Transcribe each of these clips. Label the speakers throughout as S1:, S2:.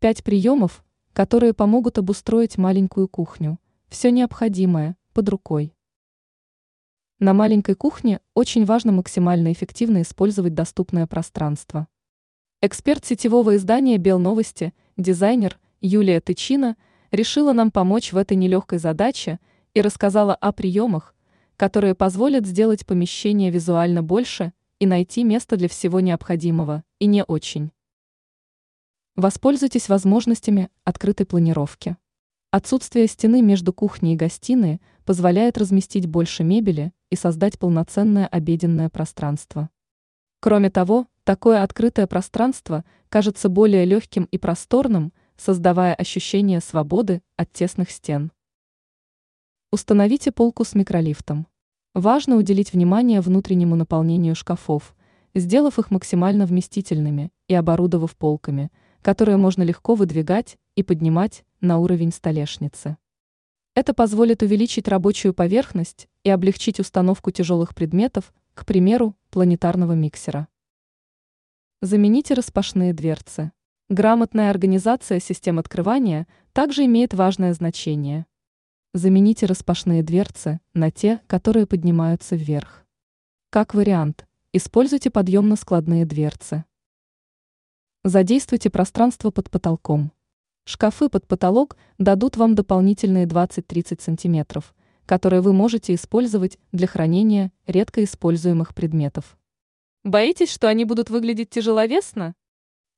S1: Пять приемов, которые помогут обустроить маленькую кухню. Все необходимое под рукой. На маленькой кухне очень важно максимально эффективно использовать доступное пространство. Эксперт сетевого издания «Белновости», дизайнер Юлия Тычина решила нам помочь в этой нелегкой задаче и рассказала о приемах, которые позволят сделать помещение визуально больше и найти место для всего необходимого, и не очень. Воспользуйтесь возможностями открытой планировки. Отсутствие стены между кухней и гостиной позволяет разместить больше мебели и создать полноценное обеденное пространство. Кроме того, такое открытое пространство кажется более легким и просторным, создавая ощущение свободы от тесных стен. Установите полку с микролифтом. Важно уделить внимание внутреннему наполнению шкафов, сделав их максимально вместительными и оборудовав полками – которые можно легко выдвигать и поднимать на уровень столешницы. Это позволит увеличить рабочую поверхность и облегчить установку тяжелых предметов, к примеру, планетарного миксера. Замените распашные дверцы. Грамотная организация систем открывания также имеет важное значение. Замените распашные дверцы на те, которые поднимаются вверх. Как вариант, используйте подъемно-складные дверцы. Задействуйте пространство под потолком. Шкафы под потолок дадут вам дополнительные 20-30 см, которые вы можете использовать для хранения редко используемых предметов. Боитесь, что они будут выглядеть тяжеловесно?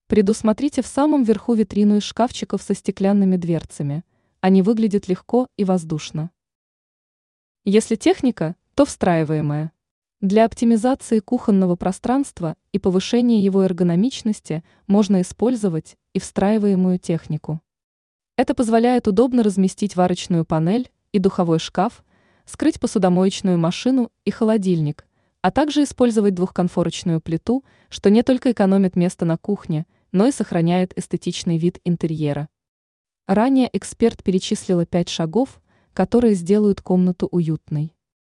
S1: Предусмотрите в самом верху витрину из шкафчиков со стеклянными дверцами. Они выглядят легко и воздушно. Если техника, то встраиваемая. Для оптимизации кухонного пространства и повышения его эргономичности можно использовать и встраиваемую технику. Это позволяет удобно разместить варочную панель и духовой шкаф, скрыть посудомоечную машину и холодильник, а также использовать двухконфорочную плиту, что не только экономит место на кухне, но и сохраняет эстетичный вид интерьера. Ранее эксперт перечислила пять шагов, которые сделают комнату уютной.